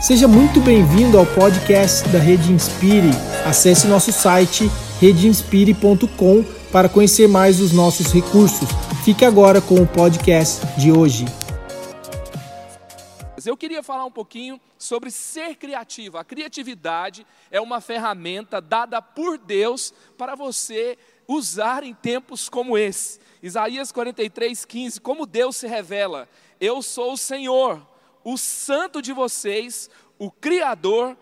Seja muito bem-vindo ao podcast da Rede Inspire. Acesse nosso site redeinspire.com para conhecer mais os nossos recursos. Fique agora com o podcast de hoje. Eu queria falar um pouquinho sobre ser criativo. A criatividade é uma ferramenta dada por Deus para você usar em tempos como esse. Isaías 43, 15, como Deus se revela: Eu sou o Senhor o santo de vocês, o Criador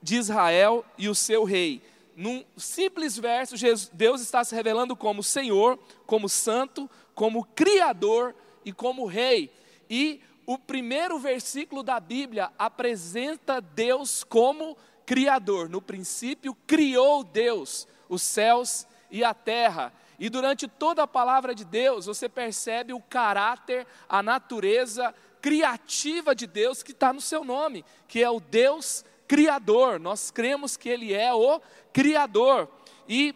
de Israel e o seu rei. Num simples verso, Deus está se revelando como Senhor, como Santo, como Criador e como Rei. E o primeiro versículo da Bíblia apresenta Deus como Criador. No princípio, criou Deus os céus e a terra. E durante toda a palavra de Deus, você percebe o caráter, a natureza criativa de Deus que está no seu nome, que é o Deus Criador. Nós cremos que Ele é o Criador. E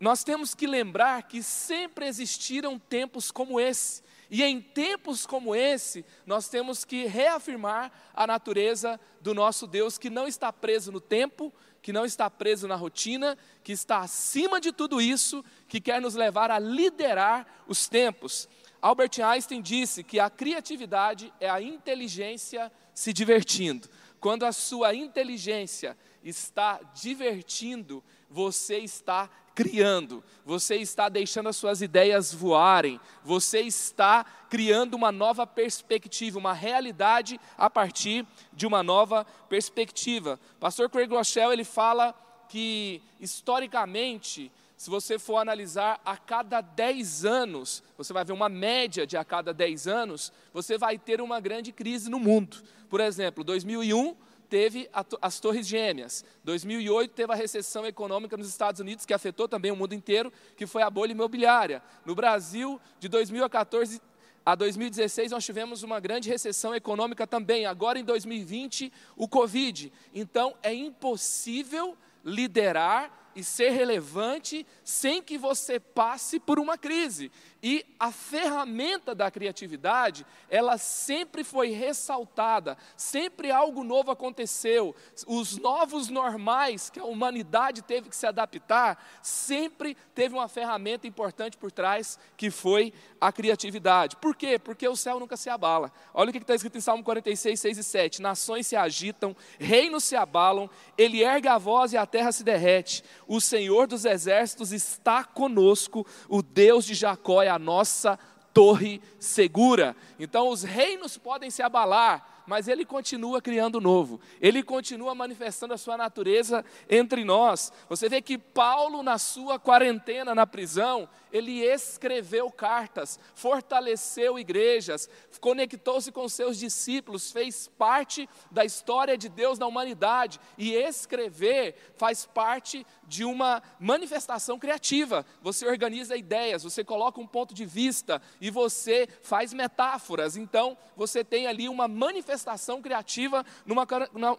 nós temos que lembrar que sempre existiram tempos como esse. E em tempos como esse, nós temos que reafirmar a natureza do nosso Deus, que não está preso no tempo, que não está preso na rotina, que está acima de tudo isso, que quer nos levar a liderar os tempos. Albert Einstein disse que a criatividade é a inteligência se divertindo. Quando a sua inteligência está divertindo, você está criando, você está deixando as suas ideias voarem, você está criando uma nova perspectiva, uma realidade a partir de uma nova perspectiva. Pastor Craig Rochelle, ele fala que historicamente se você for analisar a cada 10 anos, você vai ver uma média de a cada 10 anos, você vai ter uma grande crise no mundo. Por exemplo, 2001 teve as Torres Gêmeas. 2008 teve a recessão econômica nos Estados Unidos, que afetou também o mundo inteiro, que foi a bolha imobiliária. No Brasil, de 2014 a 2016 nós tivemos uma grande recessão econômica também. Agora em 2020, o Covid. Então é impossível liderar e ser relevante sem que você passe por uma crise. E a ferramenta da criatividade, ela sempre foi ressaltada, sempre algo novo aconteceu. Os novos normais que a humanidade teve que se adaptar, sempre teve uma ferramenta importante por trás, que foi a criatividade. Por quê? Porque o céu nunca se abala. Olha o que está escrito em Salmo 46, 6 e 7. Nações se agitam, reinos se abalam, ele ergue a voz e a terra se derrete. O Senhor dos exércitos está conosco, o Deus de Jacó é a nossa torre segura. Então os reinos podem se abalar, mas ele continua criando novo, ele continua manifestando a sua natureza entre nós. Você vê que Paulo, na sua quarentena na prisão, ele escreveu cartas, fortaleceu igrejas, conectou-se com seus discípulos, fez parte da história de Deus na humanidade. E escrever faz parte de uma manifestação criativa. Você organiza ideias, você coloca um ponto de vista e você faz metáforas. Então, você tem ali uma manifestação criativa numa,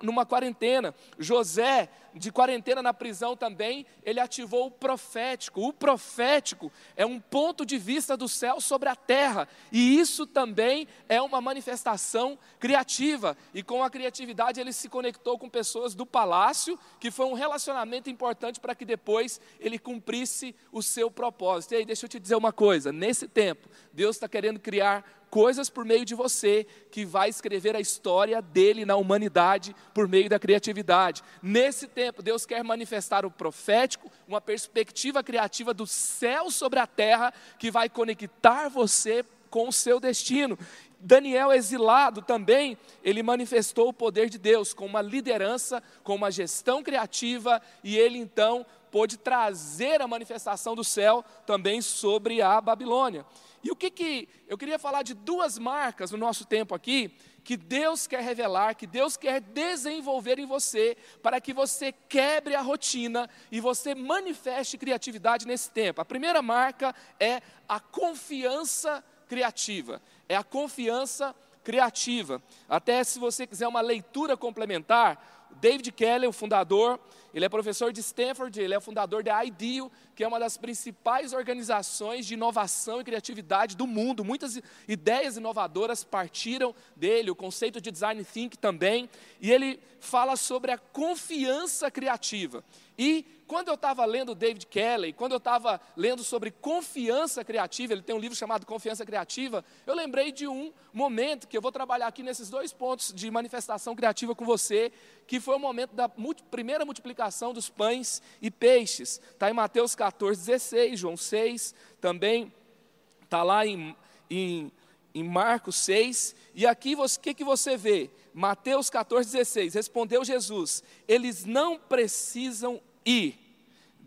numa quarentena. José, de quarentena na prisão também, ele ativou o profético. O profético é um ponto de vista do céu sobre a terra, e isso também é uma manifestação criativa. E com a criatividade ele se conectou com pessoas do palácio, que foi um relacionamento importante para que depois ele cumprisse o seu propósito. E aí, deixa eu te dizer uma coisa: nesse tempo, Deus está querendo criar coisas por meio de você, que vai escrever a história dele na humanidade por meio da criatividade. Nesse tempo, Deus quer manifestar o profético, uma perspectiva criativa do céu sobre a terra, que vai conectar você com o seu destino. Daniel exilado também, ele manifestou o poder de Deus com uma liderança, com uma gestão criativa, e ele então pôde trazer a manifestação do céu também sobre a Babilônia. E o que que eu queria falar de duas marcas no nosso tempo aqui que Deus quer revelar, que Deus quer desenvolver em você, para que você quebre a rotina e você manifeste criatividade nesse tempo. A primeira marca é a confiança criativa. É a confiança criativa. Até se você quiser uma leitura complementar, David Kelly, o fundador, ele é professor de Stanford, ele é fundador da IDEO, que é uma das principais organizações de inovação e criatividade do mundo. Muitas ideias inovadoras partiram dele, o conceito de design thinking também, e ele fala sobre a confiança criativa. E quando eu estava lendo David Kelly, quando eu estava lendo sobre confiança criativa, ele tem um livro chamado Confiança Criativa, eu lembrei de um momento que eu vou trabalhar aqui nesses dois pontos de manifestação criativa com você, que foi o momento da primeira multiplicação dos pães e peixes. Está em Mateus 14, 16, João 6, também está lá em, em, em Marcos 6. E aqui o que, que você vê? Mateus 14, 16. Respondeu Jesus: Eles não precisam ir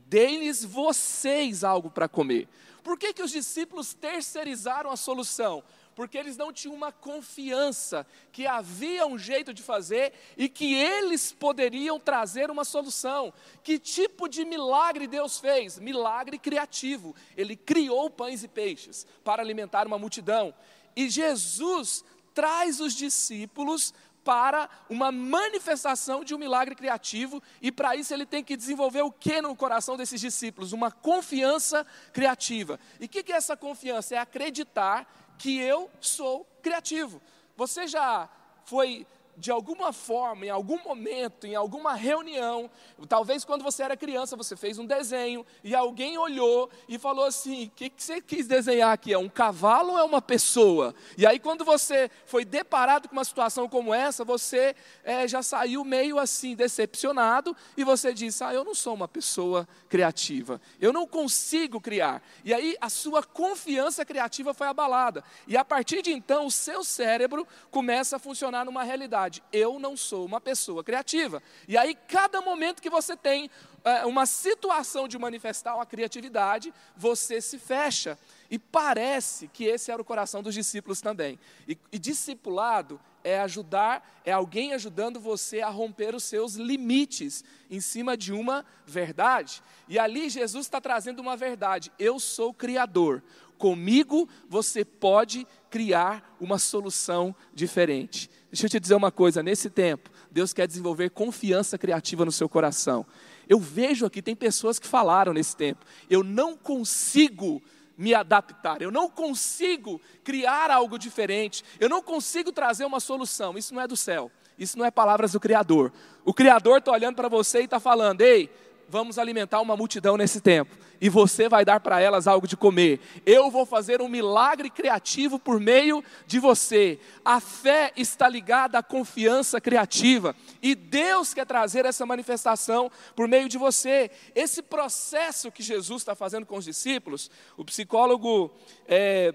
Deem-lhes vocês algo para comer. Por que, que os discípulos terceirizaram a solução? Porque eles não tinham uma confiança que havia um jeito de fazer e que eles poderiam trazer uma solução. Que tipo de milagre Deus fez? Milagre criativo. Ele criou pães e peixes para alimentar uma multidão. E Jesus traz os discípulos para uma manifestação de um milagre criativo, e para isso ele tem que desenvolver o que no coração desses discípulos? Uma confiança criativa. E o que, que é essa confiança? É acreditar que eu sou criativo. Você já foi de alguma forma, em algum momento, em alguma reunião, talvez quando você era criança, você fez um desenho e alguém olhou e falou assim: o que, que você quis desenhar aqui? É um cavalo ou é uma pessoa? E aí, quando você foi deparado com uma situação como essa, você é, já saiu meio assim decepcionado e você disse: Ah, eu não sou uma pessoa criativa, eu não consigo criar. E aí, a sua confiança criativa foi abalada. E a partir de então, o seu cérebro começa a funcionar numa realidade verdade, eu não sou uma pessoa criativa. E aí, cada momento que você tem é, uma situação de manifestar uma criatividade, você se fecha. E parece que esse era o coração dos discípulos também. E, e discipulado é ajudar, é alguém ajudando você a romper os seus limites em cima de uma verdade. E ali Jesus está trazendo uma verdade: eu sou criador. Comigo você pode criar uma solução diferente. Deixa eu te dizer uma coisa: nesse tempo, Deus quer desenvolver confiança criativa no seu coração. Eu vejo aqui, tem pessoas que falaram nesse tempo, eu não consigo me adaptar, eu não consigo criar algo diferente, eu não consigo trazer uma solução. Isso não é do céu, isso não é palavras do Criador. O Criador está olhando para você e está falando: ei, vamos alimentar uma multidão nesse tempo, e você vai dar para elas algo de comer. Eu vou fazer um milagre criativo por meio de você. A fé está ligada à confiança criativa, e Deus quer trazer essa manifestação por meio de você. Esse processo que Jesus está fazendo com os discípulos, o psicólogo. É,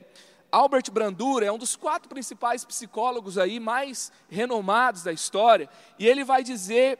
Albert Bandura é um dos quatro principais psicólogos aí mais renomados da história, e ele vai dizer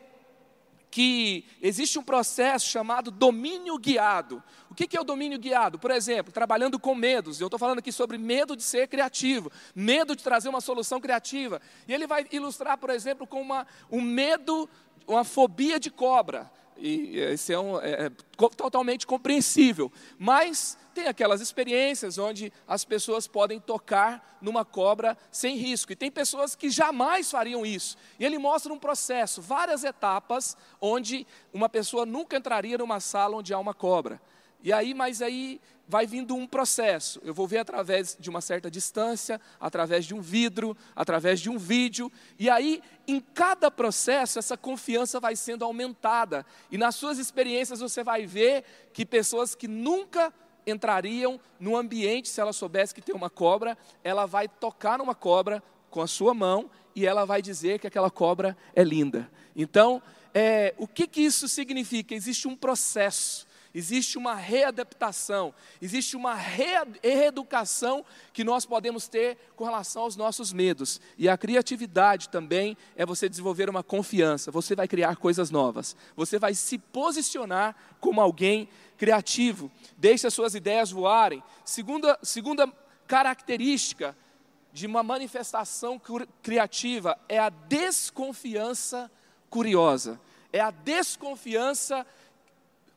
que existe um processo chamado domínio guiado. O que é o domínio guiado? Por exemplo, trabalhando com medos. Eu estou falando aqui sobre medo de ser criativo, medo de trazer uma solução criativa. E ele vai ilustrar, por exemplo, com uma, um medo, uma fobia de cobra. E esse é, um, é, é totalmente compreensível. Mas tem aquelas experiências onde as pessoas podem tocar numa cobra sem risco. E tem pessoas que jamais fariam isso. E ele mostra um processo, várias etapas, onde uma pessoa nunca entraria numa sala onde há uma cobra. E aí, mas aí vai vindo um processo. Eu vou ver através de uma certa distância, através de um vidro, através de um vídeo. E aí, em cada processo, essa confiança vai sendo aumentada. E nas suas experiências você vai ver que pessoas que nunca entrariam no ambiente se ela soubesse que tem uma cobra, ela vai tocar numa cobra com a sua mão e ela vai dizer que aquela cobra é linda. Então, é, o que, que isso significa? Existe um processo existe uma readaptação, existe uma reeducação que nós podemos ter com relação aos nossos medos. E a criatividade também é você desenvolver uma confiança, você vai criar coisas novas, você vai se posicionar como alguém criativo, deixe as suas ideias voarem. Segunda, segunda característica de uma manifestação criativa é a desconfiança curiosa, é a desconfiança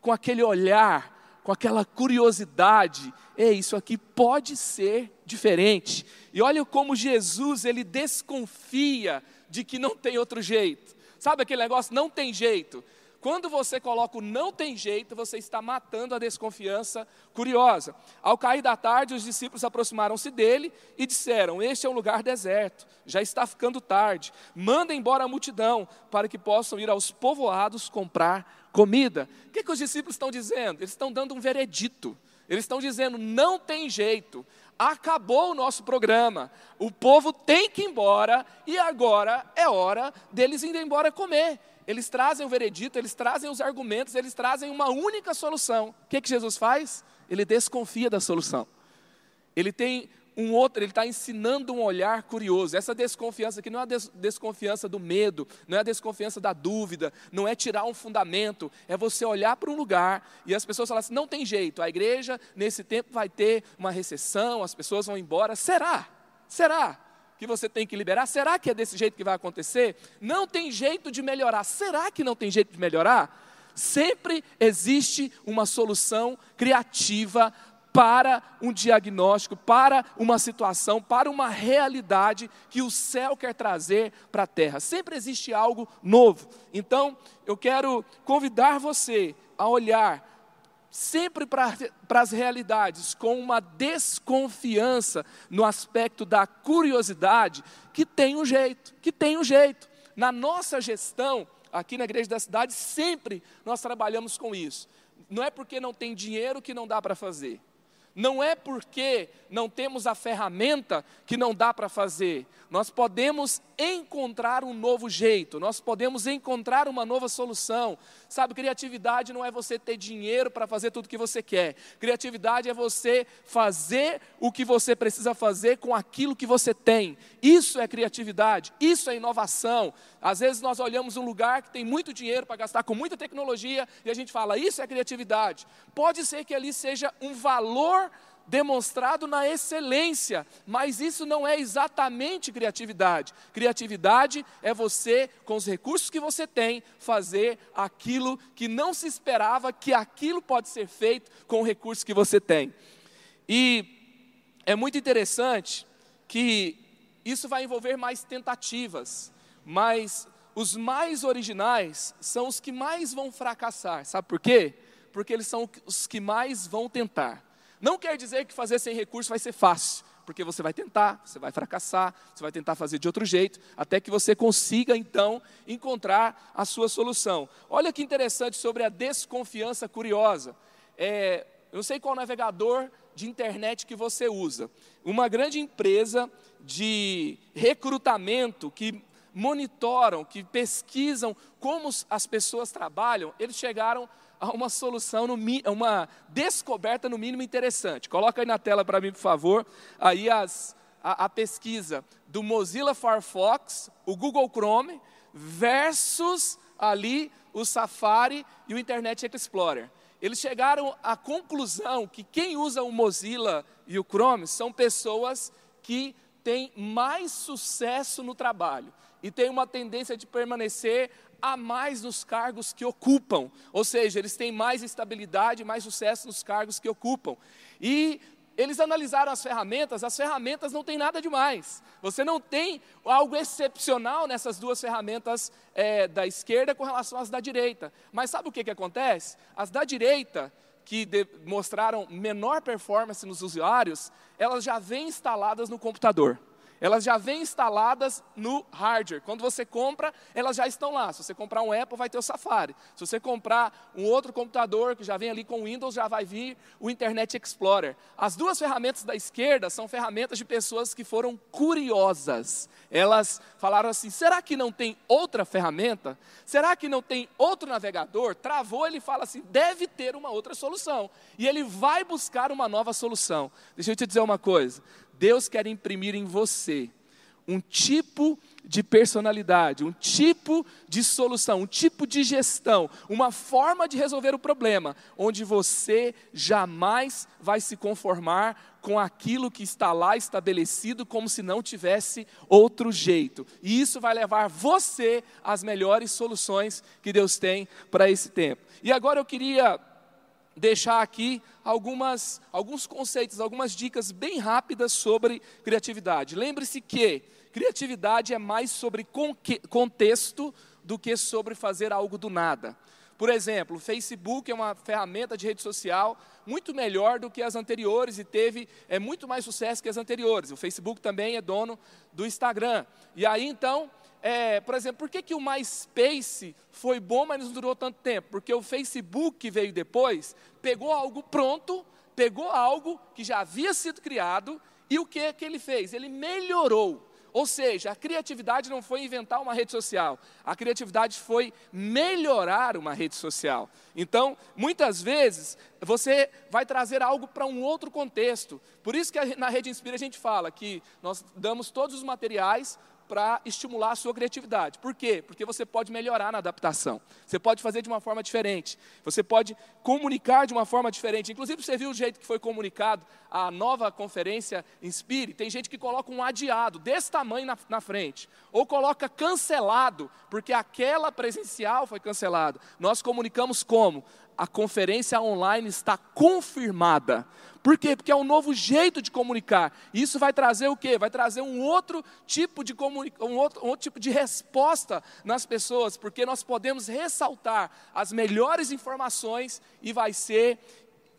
com aquele olhar, com aquela curiosidade, é isso aqui pode ser diferente. E olha como Jesus ele desconfia de que não tem outro jeito. Sabe aquele negócio? Não tem jeito. Quando você coloca o não tem jeito, você está matando a desconfiança curiosa. Ao cair da tarde, os discípulos aproximaram-se dele e disseram: Este é um lugar deserto, já está ficando tarde. Manda embora a multidão para que possam ir aos povoados comprar comida. O que, que os discípulos estão dizendo? Eles estão dando um veredito. Eles estão dizendo: não tem jeito, acabou o nosso programa, o povo tem que ir embora e agora é hora deles irem embora comer. Eles trazem o veredito, eles trazem os argumentos, eles trazem uma única solução. O que, que Jesus faz? Ele desconfia da solução. Ele tem um outro, ele está ensinando um olhar curioso. Essa desconfiança aqui não é a des desconfiança do medo, não é a desconfiança da dúvida, não é tirar um fundamento, é você olhar para um lugar e as pessoas falam assim: não tem jeito, a igreja nesse tempo vai ter uma recessão, as pessoas vão embora. Será? Será? Que você tem que liberar? Será que é desse jeito que vai acontecer? Não tem jeito de melhorar. Será que não tem jeito de melhorar? Sempre existe uma solução criativa para um diagnóstico, para uma situação, para uma realidade que o céu quer trazer para a terra. Sempre existe algo novo. Então, eu quero convidar você a olhar sempre para, as realidades com uma desconfiança no aspecto da curiosidade, que tem um jeito, que tem um jeito. Na nossa gestão, aqui na igreja da cidade, sempre nós trabalhamos com isso. Não é porque não tem dinheiro que não dá para fazer. Não é porque não temos a ferramenta que não dá para fazer. Nós podemos encontrar um novo jeito, nós podemos encontrar uma nova solução. Sabe, criatividade não é você ter dinheiro para fazer tudo o que você quer. Criatividade é você fazer o que você precisa fazer com aquilo que você tem. Isso é criatividade, isso é inovação. Às vezes nós olhamos um lugar que tem muito dinheiro para gastar com muita tecnologia e a gente fala, isso é criatividade. Pode ser que ali seja um valor demonstrado na excelência, mas isso não é exatamente criatividade. Criatividade é você, com os recursos que você tem, fazer aquilo que não se esperava que aquilo pode ser feito com o recurso que você tem. E é muito interessante que isso vai envolver mais tentativas, mas os mais originais são os que mais vão fracassar. Sabe por quê? Porque eles são os que mais vão tentar. Não quer dizer que fazer sem recurso vai ser fácil, porque você vai tentar, você vai fracassar, você vai tentar fazer de outro jeito, até que você consiga então encontrar a sua solução. Olha que interessante sobre a desconfiança curiosa. É, eu não sei qual navegador de internet que você usa. Uma grande empresa de recrutamento que monitoram, que pesquisam como as pessoas trabalham, eles chegaram a uma solução, no, uma descoberta no mínimo interessante. Coloca aí na tela para mim, por favor, aí as, a, a pesquisa do Mozilla Firefox, o Google Chrome, versus ali o Safari e o Internet Explorer. Eles chegaram à conclusão que quem usa o Mozilla e o Chrome são pessoas que têm mais sucesso no trabalho e têm uma tendência de permanecer a mais nos cargos que ocupam, ou seja, eles têm mais estabilidade, mais sucesso nos cargos que ocupam. E eles analisaram as ferramentas, as ferramentas não têm nada demais. Você não tem algo excepcional nessas duas ferramentas é, da esquerda com relação às da direita. Mas sabe o que, que acontece? As da direita, que de, mostraram menor performance nos usuários, elas já vêm instaladas no computador elas já vêm instaladas no hardware. Quando você compra, elas já estão lá. Se você comprar um Apple, vai ter o Safari. Se você comprar um outro computador que já vem ali com o Windows, já vai vir o Internet Explorer. As duas ferramentas da esquerda são ferramentas de pessoas que foram curiosas. Elas falaram assim: será que não tem outra ferramenta? Será que não tem outro navegador? Travou, ele fala assim: deve ter uma outra solução. E ele vai buscar uma nova solução. Deixa eu te dizer uma coisa: Deus quer imprimir em você um tipo de personalidade, um tipo de solução, um tipo de gestão, uma forma de resolver o problema, onde você jamais vai se conformar com aquilo que está lá estabelecido como se não tivesse outro jeito. E isso vai levar você às melhores soluções que Deus tem para esse tempo. E agora eu queria deixar aqui algumas, alguns conceitos, algumas dicas bem rápidas sobre criatividade. Lembre-se que criatividade é mais sobre contexto do que sobre fazer algo do nada. Por exemplo, o Facebook é uma ferramenta de rede social muito melhor do que as anteriores e teve é, muito mais sucesso que as anteriores. O Facebook também é dono do Instagram. E aí então, é, por exemplo, por que, que o MySpace foi bom, mas não durou tanto tempo? Porque o Facebook que veio depois pegou algo pronto, pegou algo que já havia sido criado e o que, que ele fez? Ele melhorou. Ou seja, a criatividade não foi inventar uma rede social, a criatividade foi melhorar uma rede social. Então, muitas vezes, você vai trazer algo para um outro contexto. Por isso que na Rede Inspira a gente fala que nós damos todos os materiais para estimular a sua criatividade. Por quê? Porque você pode melhorar na adaptação. Você pode fazer de uma forma diferente. Você pode comunicar de uma forma diferente. Inclusive, você viu o jeito que foi comunicado a nova conferência Inspire? Tem gente que coloca um adiado desse tamanho na, na frente. Ou coloca cancelado, porque aquela presencial foi cancelada. Nós comunicamos como? A conferência online está confirmada. Por quê? Porque é um novo jeito de comunicar. Isso vai trazer o quê? Vai trazer um outro tipo de um outro, um outro tipo de resposta nas pessoas, porque nós podemos ressaltar as melhores informações e vai ser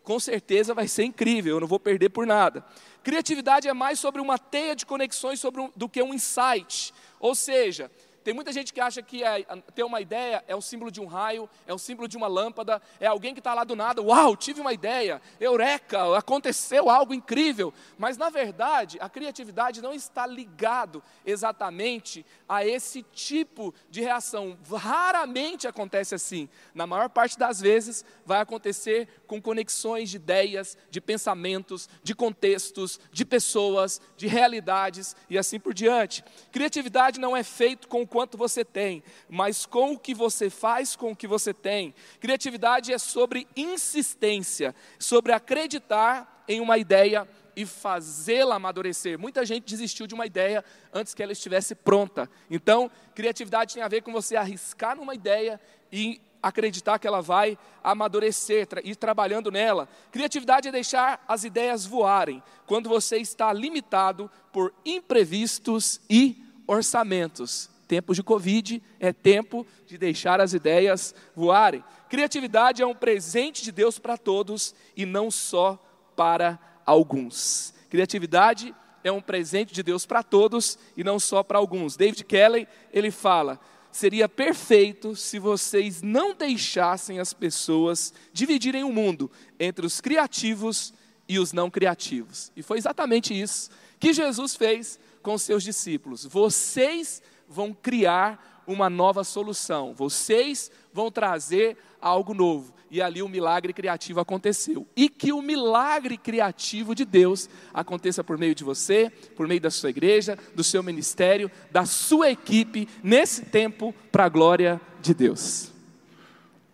com certeza vai ser incrível, eu não vou perder por nada. Criatividade é mais sobre uma teia de conexões um, do que um insight. Ou seja, tem muita gente que acha que é, ter uma ideia é o símbolo de um raio, é o símbolo de uma lâmpada, é alguém que está lá do nada, uau, tive uma ideia, eureka, aconteceu algo incrível. Mas na verdade, a criatividade não está ligado exatamente a esse tipo de reação. Raramente acontece assim. Na maior parte das vezes vai acontecer com conexões de ideias, de pensamentos, de contextos, de pessoas, de realidades e assim por diante. Criatividade não é feito com quanto você tem, mas com o que você faz com o que você tem. Criatividade é sobre insistência, sobre acreditar em uma ideia e fazê-la amadurecer. Muita gente desistiu de uma ideia antes que ela estivesse pronta. Então, criatividade tem a ver com você arriscar numa ideia e acreditar que ela vai amadurecer, ir trabalhando nela. Criatividade é deixar as ideias voarem quando você está limitado por imprevistos e orçamentos. Tempos de Covid é tempo de deixar as ideias voarem. Criatividade é um presente de Deus para todos e não só para alguns. Criatividade é um presente de Deus para todos e não só para alguns. David Kelly, ele fala: seria perfeito se vocês não deixassem as pessoas dividirem o mundo entre os criativos e os não criativos. E foi exatamente isso que Jesus fez com seus discípulos. Vocês vão criar uma nova solução, vocês vão trazer algo novo. E ali o milagre criativo aconteceu. E que o milagre criativo de Deus aconteça por meio de você, por meio da sua igreja, do seu ministério, da sua equipe, nesse tempo, para a glória de Deus.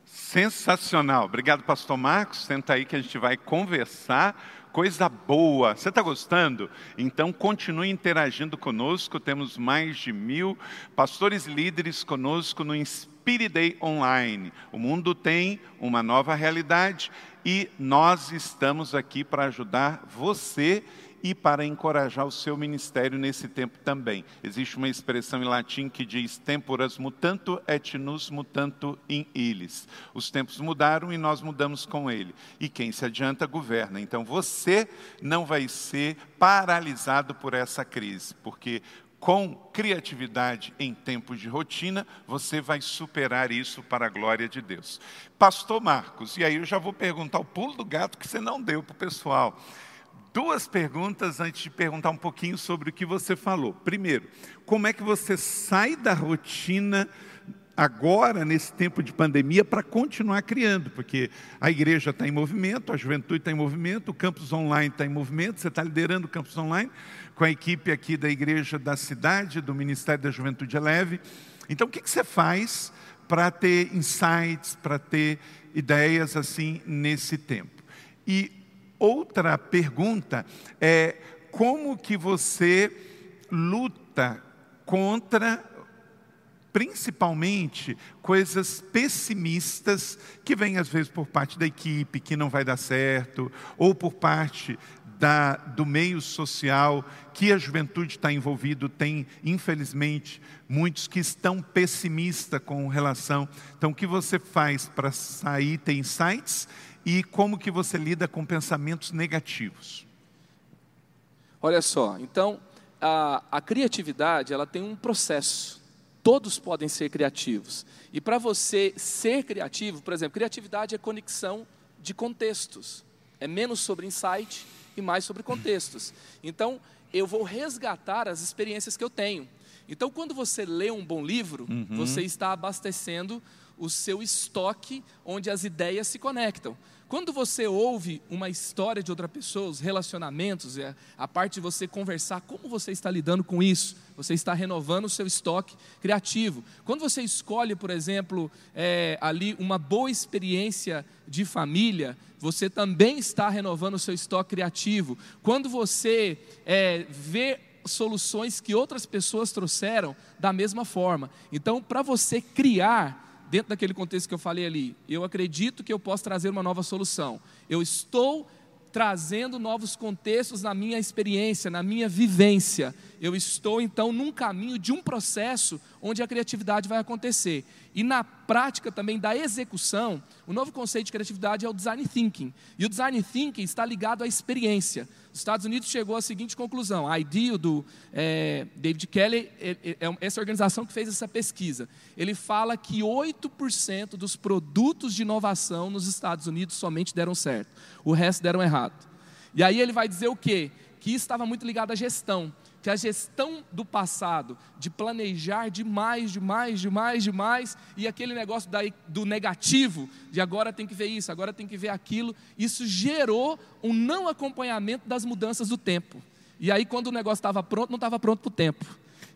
Sensacional. Obrigado, Pastor Marcos. Senta aí que a gente vai conversar coisa boa. Você está gostando? Então continue interagindo conosco. Temos mais de mil pastores líderes conosco no Spirit Day Online. O mundo tem uma nova realidade e nós estamos aqui para ajudar você e para encorajar o seu ministério nesse tempo também. Existe uma expressão em latim que diz temporas mutanto et nus mutanto in illis. Os tempos mudaram e nós mudamos com ele. E quem se adianta governa. Então você não vai ser paralisado por essa crise, porque com criatividade em tempos de rotina, você vai superar isso para a glória de Deus. Pastor Marcos, e aí eu já vou perguntar o pulo do gato que você não deu para o pessoal duas perguntas antes de perguntar um pouquinho sobre o que você falou. Primeiro, como é que você sai da rotina agora, nesse tempo de pandemia, para continuar criando? Porque a igreja está em movimento, a juventude está em movimento, o campus online está em movimento, você está liderando o campus online com a equipe aqui da igreja da cidade, do Ministério da Juventude Leve. Então, o que, que você faz para ter insights, para ter ideias assim nesse tempo? E Outra pergunta é como que você luta contra principalmente coisas pessimistas que vêm às vezes por parte da equipe, que não vai dar certo, ou por parte da, do meio social que a juventude está envolvido, tem, infelizmente, muitos que estão pessimistas com relação. Então, o que você faz para sair, ter insights, e como que você lida com pensamentos negativos? Olha só, então, a, a criatividade, ela tem um processo. Todos podem ser criativos. E para você ser criativo, por exemplo, criatividade é conexão de contextos. É menos sobre insight e mais sobre contextos. Então, eu vou resgatar as experiências que eu tenho. Então, quando você lê um bom livro, uhum. você está abastecendo o seu estoque onde as ideias se conectam. Quando você ouve uma história de outra pessoa, os relacionamentos, a parte de você conversar, como você está lidando com isso? Você está renovando o seu estoque criativo. Quando você escolhe, por exemplo, é, ali uma boa experiência de família, você também está renovando o seu estoque criativo. Quando você é, vê soluções que outras pessoas trouxeram da mesma forma. Então, para você criar, dentro daquele contexto que eu falei ali, eu acredito que eu posso trazer uma nova solução. Eu estou trazendo novos contextos na minha experiência, na minha vivência. Eu estou então num caminho de um processo onde a criatividade vai acontecer. E na prática também da execução, o novo conceito de criatividade é o design thinking. E o design thinking está ligado à experiência. Os Estados Unidos chegou à seguinte conclusão: a IDEO do é, David Kelly, é, é, é essa organização que fez essa pesquisa. Ele fala que 8% dos produtos de inovação nos Estados Unidos somente deram certo, o resto deram errado. E aí ele vai dizer o quê? Que isso estava muito ligado à gestão que a gestão do passado, de planejar demais, demais, demais, demais, e aquele negócio daí, do negativo, de agora tem que ver isso, agora tem que ver aquilo, isso gerou um não acompanhamento das mudanças do tempo. E aí, quando o negócio estava pronto, não estava pronto para o tempo.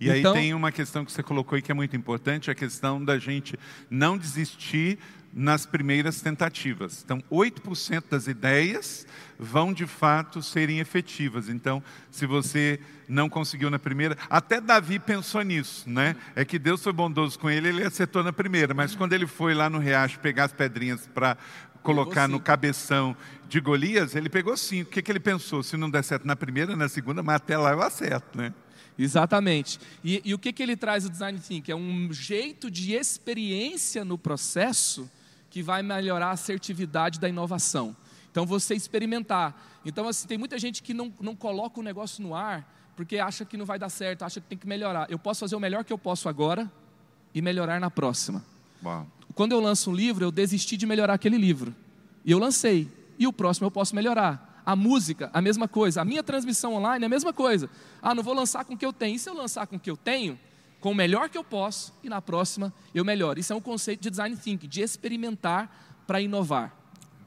E então, aí tem uma questão que você colocou aí que é muito importante, a questão da gente não desistir nas primeiras tentativas. Então, 8% das ideias vão de fato serem efetivas. Então, se você não conseguiu na primeira, até Davi pensou nisso, né? É que Deus foi bondoso com ele, ele acertou na primeira, mas quando ele foi lá no riacho pegar as pedrinhas para colocar no cabeção de Golias, ele pegou cinco. O que, que ele pensou? Se não der certo na primeira, na segunda, mas até lá eu acerto, né? Exatamente. E, e o que, que ele traz o design thinking? É um jeito de experiência no processo que vai melhorar a assertividade da inovação. Então, você experimentar. Então, assim, tem muita gente que não, não coloca o negócio no ar porque acha que não vai dar certo, acha que tem que melhorar. Eu posso fazer o melhor que eu posso agora e melhorar na próxima. Uau. Quando eu lanço um livro, eu desisti de melhorar aquele livro. E eu lancei. E o próximo eu posso melhorar. A música, a mesma coisa. A minha transmissão online é a mesma coisa. Ah, não vou lançar com o que eu tenho. E se eu lançar com o que eu tenho, com o melhor que eu posso e na próxima eu melhoro. Isso é um conceito de design thinking, de experimentar para inovar.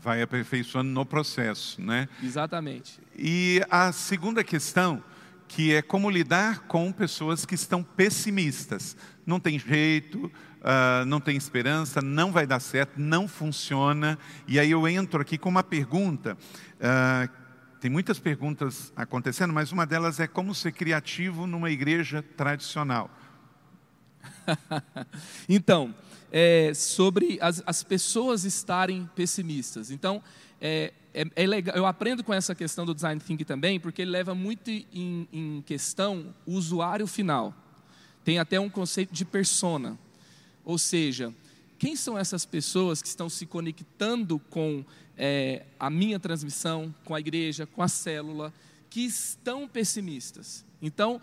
Vai aperfeiçoando no processo, né? Exatamente. E a segunda questão, que é como lidar com pessoas que estão pessimistas. Não tem jeito, uh, não tem esperança, não vai dar certo, não funciona. E aí eu entro aqui com uma pergunta. Uh, tem muitas perguntas acontecendo, mas uma delas é como ser criativo numa igreja tradicional. então, é, sobre as, as, pessoas estarem pessimistas. Então, é, é, é, legal, eu aprendo com essa questão do design thinking também, porque ele leva muito em, em questão o usuário final. Tem até um conceito de persona. Ou seja, quem são essas pessoas que estão se conectando com é, a minha transmissão, com a igreja, com a célula, que estão pessimistas? Então,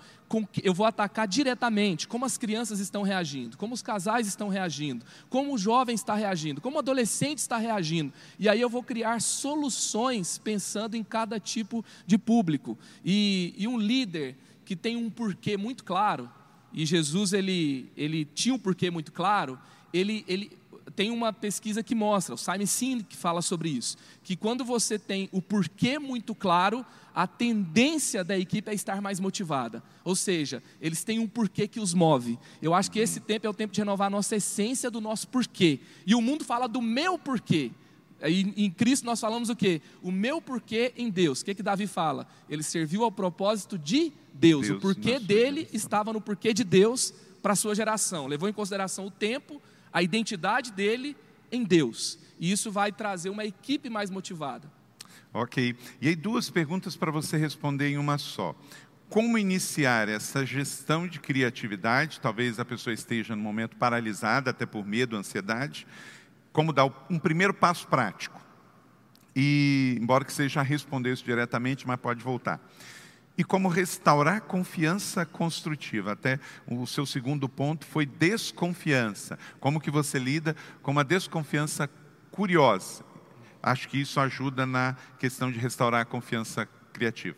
eu vou atacar diretamente como as crianças estão reagindo, como os casais estão reagindo, como o jovem está reagindo, como o adolescente está reagindo. E aí eu vou criar soluções pensando em cada tipo de público. E, e um líder que tem um porquê muito claro, e Jesus ele, ele tinha um porquê muito claro, ele, ele tem uma pesquisa que mostra, o Simon Sinek fala sobre isso, que quando você tem o porquê muito claro, a tendência da equipe é estar mais motivada. Ou seja, eles têm um porquê que os move. Eu acho que esse tempo é o tempo de renovar a nossa essência do nosso porquê. E o mundo fala do meu porquê. Em Cristo nós falamos o quê? O meu porquê em Deus. O que, que Davi fala? Ele serviu ao propósito de Deus. Deus o porquê dele estava no porquê de Deus para a sua geração. Levou em consideração o tempo, a identidade dele em Deus. E isso vai trazer uma equipe mais motivada. Ok. E aí, duas perguntas para você responder em uma só. Como iniciar essa gestão de criatividade? Talvez a pessoa esteja no momento paralisada, até por medo, ansiedade. Como dar um primeiro passo prático? E, embora que você já respondeu isso diretamente, mas pode voltar. E como restaurar confiança construtiva. Até o seu segundo ponto foi desconfiança. Como que você lida com uma desconfiança curiosa? Acho que isso ajuda na questão de restaurar a confiança criativa.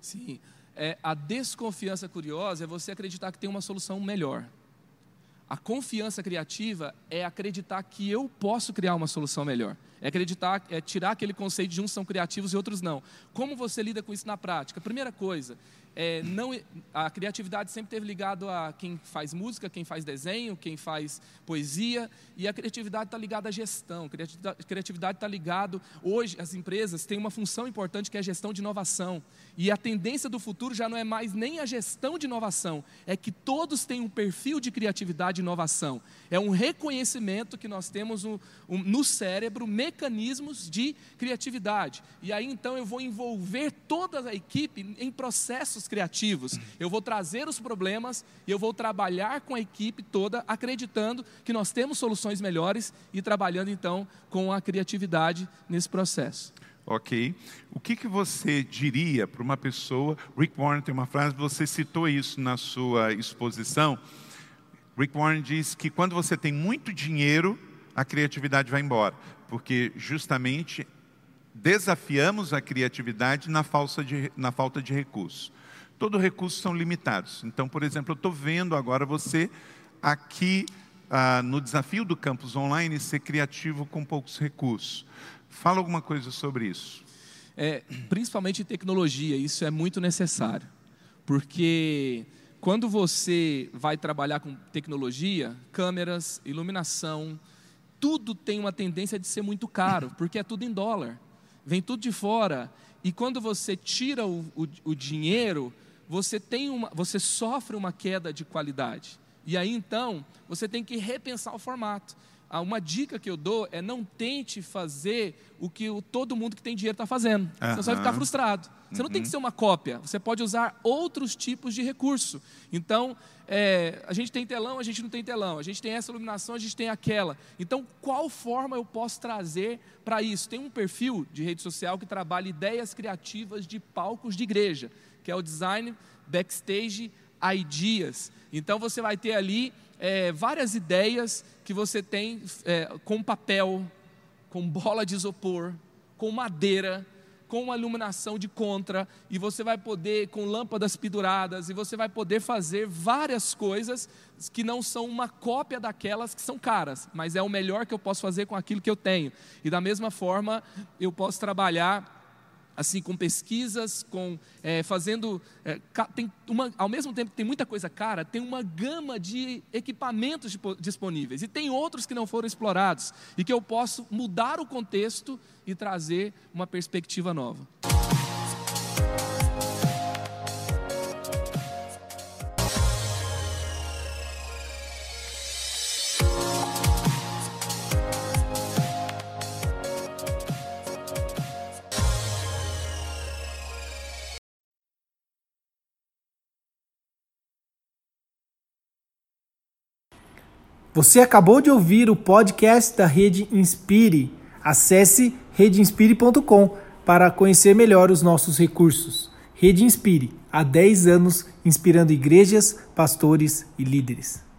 Sim. É, a desconfiança curiosa é você acreditar que tem uma solução melhor. A confiança criativa é acreditar que eu posso criar uma solução melhor. É acreditar, é tirar aquele conceito de uns são criativos e outros não. Como você lida com isso na prática? Primeira coisa, é, não, a criatividade sempre teve ligado a quem faz música, quem faz desenho, quem faz poesia, e a criatividade está ligada à gestão. A criatividade está ligado hoje as empresas têm uma função importante que é a gestão de inovação. E a tendência do futuro já não é mais nem a gestão de inovação, é que todos têm um perfil de criatividade e inovação. É um reconhecimento que nós temos um, um, no cérebro mecanismos de criatividade. E aí então eu vou envolver toda a equipe em processos criativos. Eu vou trazer os problemas e eu vou trabalhar com a equipe toda, acreditando que nós temos soluções melhores e trabalhando então com a criatividade nesse processo. Ok. O que, que você diria para uma pessoa? Rick Warren tem uma frase, você citou isso na sua exposição. Rick Warren diz que quando você tem muito dinheiro, a criatividade vai embora, porque justamente desafiamos a criatividade na, de, na falta de recursos todo recursos são limitados. Então, por exemplo, eu estou vendo agora você aqui ah, no desafio do campus online ser criativo com poucos recursos. Fala alguma coisa sobre isso. É, principalmente tecnologia, isso é muito necessário. Porque quando você vai trabalhar com tecnologia, câmeras, iluminação, tudo tem uma tendência de ser muito caro, porque é tudo em dólar. Vem tudo de fora. E quando você tira o, o, o dinheiro, você, tem uma, você sofre uma queda de qualidade. E aí então, você tem que repensar o formato. Ah, uma dica que eu dou é não tente fazer o que todo mundo que tem dinheiro está fazendo. Uhum. Você vai ficar frustrado. Você uhum. não tem que ser uma cópia. Você pode usar outros tipos de recurso. Então, é, a gente tem telão, a gente não tem telão. A gente tem essa iluminação, a gente tem aquela. Então, qual forma eu posso trazer para isso? Tem um perfil de rede social que trabalha ideias criativas de palcos de igreja que é o design backstage ideas. Então você vai ter ali é, várias ideias que você tem é, com papel, com bola de isopor, com madeira, com uma iluminação de contra, e você vai poder, com lâmpadas penduradas, e você vai poder fazer várias coisas que não são uma cópia daquelas que são caras, mas é o melhor que eu posso fazer com aquilo que eu tenho. E da mesma forma, eu posso trabalhar assim com pesquisas, com é, fazendo, é, tem uma, ao mesmo tempo que tem muita coisa cara, tem uma gama de equipamentos disponíveis e tem outros que não foram explorados e que eu posso mudar o contexto e trazer uma perspectiva nova. Você acabou de ouvir o podcast da Rede Inspire. Acesse redeinspire.com para conhecer melhor os nossos recursos. Rede Inspire, há 10 anos inspirando igrejas, pastores e líderes.